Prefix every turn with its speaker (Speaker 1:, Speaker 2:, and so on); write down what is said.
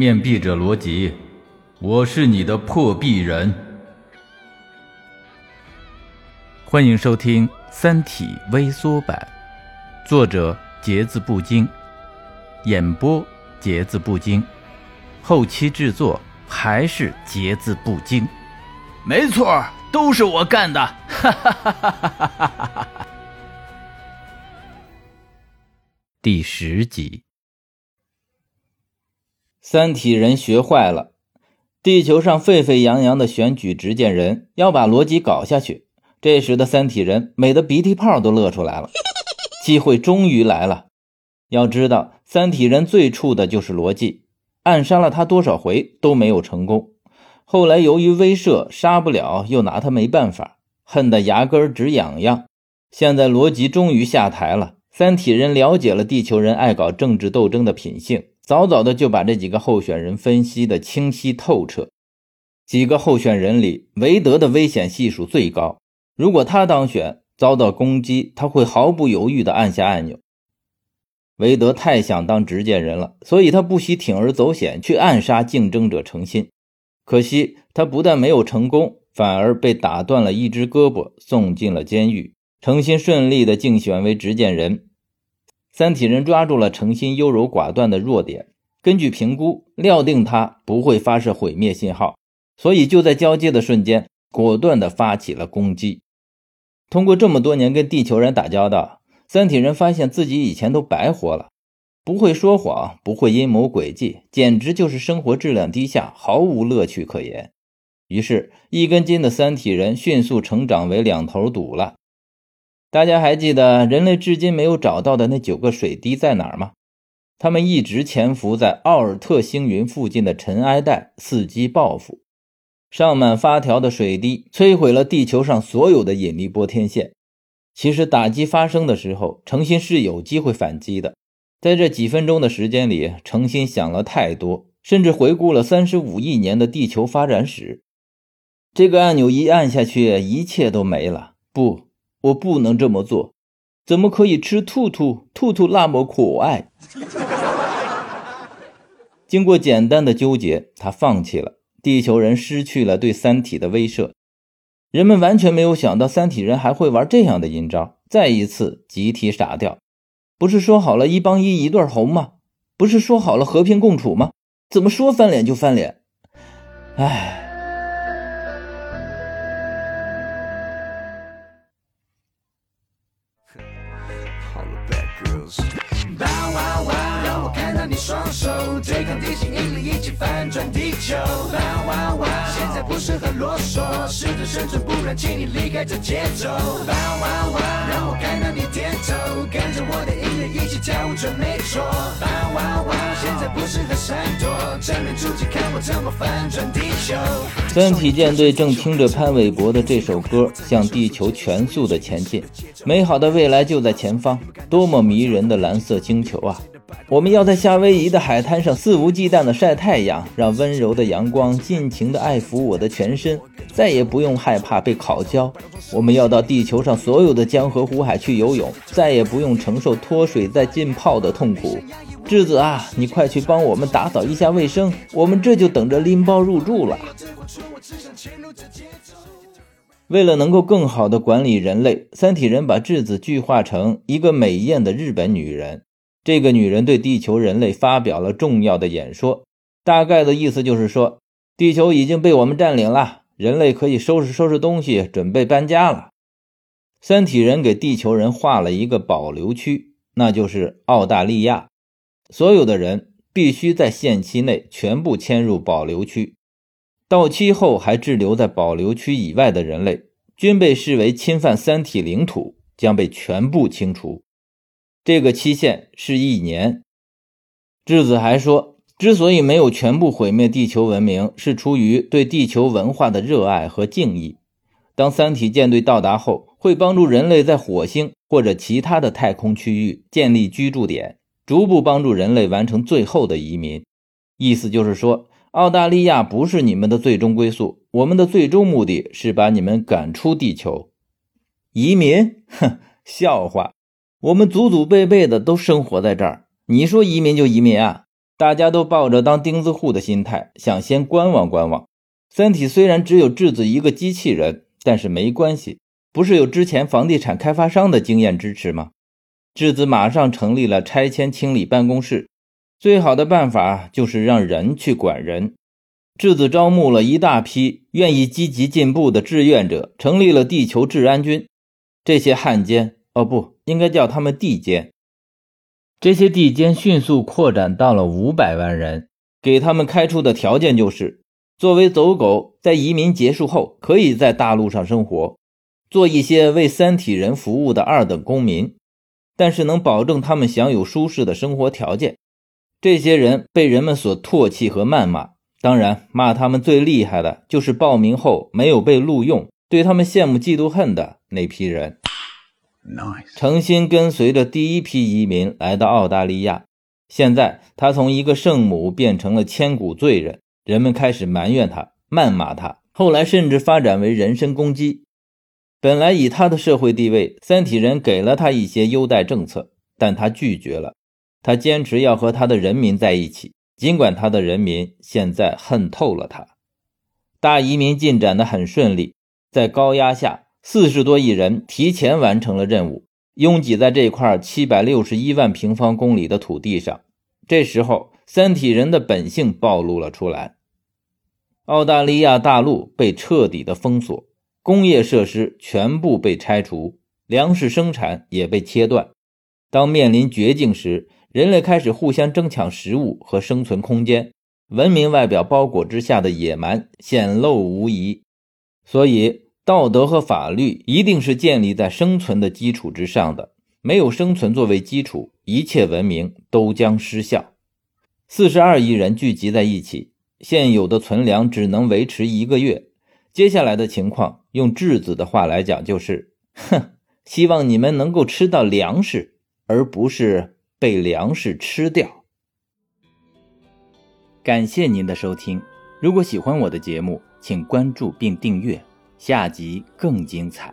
Speaker 1: 面壁者罗辑，我是你的破壁人。欢迎收听《三体》微缩版，作者节字不精，演播节字不精，后期制作还是节字不精。
Speaker 2: 没错，都是我干的！哈哈哈哈哈哈！
Speaker 1: 第十集，
Speaker 3: 三体人学坏了，地球上沸沸扬扬的选举执剑人要把逻辑搞下去。这时的三体人美得鼻涕泡都乐出来了，机会终于来了。要知道，三体人最怵的就是罗辑，暗杀了他多少回都没有成功。后来由于威慑杀不了，又拿他没办法，恨得牙根直痒痒。现在罗辑终于下台了，三体人了解了地球人爱搞政治斗争的品性，早早的就把这几个候选人分析的清晰透彻。几个候选人里，韦德的危险系数最高。如果他当选，遭到攻击，他会毫不犹豫地按下按钮。韦德太想当执剑人了，所以他不惜铤而走险去暗杀竞争者程心。可惜他不但没有成功，反而被打断了一只胳膊，送进了监狱。程心顺利地竞选为执剑人。三体人抓住了程心优柔寡断的弱点，根据评估，料定他不会发射毁灭信号，所以就在交接的瞬间，果断地发起了攻击。通过这么多年跟地球人打交道，三体人发现自己以前都白活了，不会说谎，不会阴谋诡计，简直就是生活质量低下，毫无乐趣可言。于是，一根筋的三体人迅速成长为两头堵了。大家还记得人类至今没有找到的那九个水滴在哪儿吗？他们一直潜伏在奥尔特星云附近的尘埃带，伺机报复。上满发条的水滴摧毁了地球上所有的引力波天线。其实打击发生的时候，诚心是有机会反击的。在这几分钟的时间里，诚心想了太多，甚至回顾了三十五亿年的地球发展史。这个按钮一按下去，一切都没了。不，我不能这么做。怎么可以吃兔兔？兔兔那么可爱。经过简单的纠结，他放弃了。地球人失去了对三体的威慑，人们完全没有想到三体人还会玩这样的阴招，再一次集体傻掉。不是说好了一帮一一对红吗？不是说好了和平共处吗？怎么说翻脸就翻脸？唉。
Speaker 4: 对抗地心引力，一起翻转地球。哇哇哇！现在不适合啰嗦，试着生存，不然请你离开这节奏。哇哇哇！让我看到你点头，跟着我的音乐一起跳舞准没错。哇哇哇！现在不适合闪躲，正面出击，看我怎么翻转地球。
Speaker 3: 三体舰队正听着潘玮柏的这首歌，向地球全速的前进。美好的未来就在前方，多么迷人的蓝色星球啊！我们要在夏威夷的海滩上肆无忌惮地晒太阳，让温柔的阳光尽情地爱抚我的全身，再也不用害怕被烤焦。我们要到地球上所有的江河湖海去游泳，再也不用承受脱水再浸泡的痛苦。智子啊，你快去帮我们打扫一下卫生，我们这就等着拎包入住了。为了能够更好地管理人类，三体人把质子具化成一个美艳的日本女人。这个女人对地球人类发表了重要的演说，大概的意思就是说，地球已经被我们占领了，人类可以收拾收拾东西，准备搬家了。三体人给地球人划了一个保留区，那就是澳大利亚，所有的人必须在限期内全部迁入保留区，到期后还滞留在保留区以外的人类，均被视为侵犯三体领土，将被全部清除。这个期限是一年。质子还说，之所以没有全部毁灭地球文明，是出于对地球文化的热爱和敬意。当三体舰队到达后，会帮助人类在火星或者其他的太空区域建立居住点，逐步帮助人类完成最后的移民。意思就是说，澳大利亚不是你们的最终归宿，我们的最终目的是把你们赶出地球。移民？哼，笑话。我们祖祖辈辈的都生活在这儿，你说移民就移民啊？大家都抱着当钉子户的心态，想先观望观望。三体虽然只有质子一个机器人，但是没关系，不是有之前房地产开发商的经验支持吗？质子马上成立了拆迁清理办公室。最好的办法就是让人去管人。质子招募了一大批愿意积极进步的志愿者，成立了地球治安军。这些汉奸，哦不，应该叫他们地监。这些地监迅速扩展到了五百万人。给他们开出的条件就是：作为走狗，在移民结束后，可以在大陆上生活，做一些为三体人服务的二等公民，但是能保证他们享有舒适的生活条件。这些人被人们所唾弃和谩骂，当然骂他们最厉害的就是报名后没有被录用，对他们羡慕嫉妒恨的那批人。诚心跟随着第一批移民来到澳大利亚，现在他从一个圣母变成了千古罪人，人们开始埋怨他、谩骂他，后来甚至发展为人身攻击。本来以他的社会地位，三体人给了他一些优待政策，但他拒绝了。他坚持要和他的人民在一起，尽管他的人民现在恨透了他。大移民进展得很顺利，在高压下，四十多亿人提前完成了任务，拥挤在这块七百六十一万平方公里的土地上。这时候，三体人的本性暴露了出来。澳大利亚大陆被彻底的封锁，工业设施全部被拆除，粮食生产也被切断。当面临绝境时，人类开始互相争抢食物和生存空间，文明外表包裹之下的野蛮显露无遗。所以，道德和法律一定是建立在生存的基础之上的。没有生存作为基础，一切文明都将失效。四十二亿人聚集在一起，现有的存粮只能维持一个月。接下来的情况，用质子的话来讲，就是：哼，希望你们能够吃到粮食，而不是。被粮食吃掉。
Speaker 1: 感谢您的收听，如果喜欢我的节目，请关注并订阅，下集更精彩。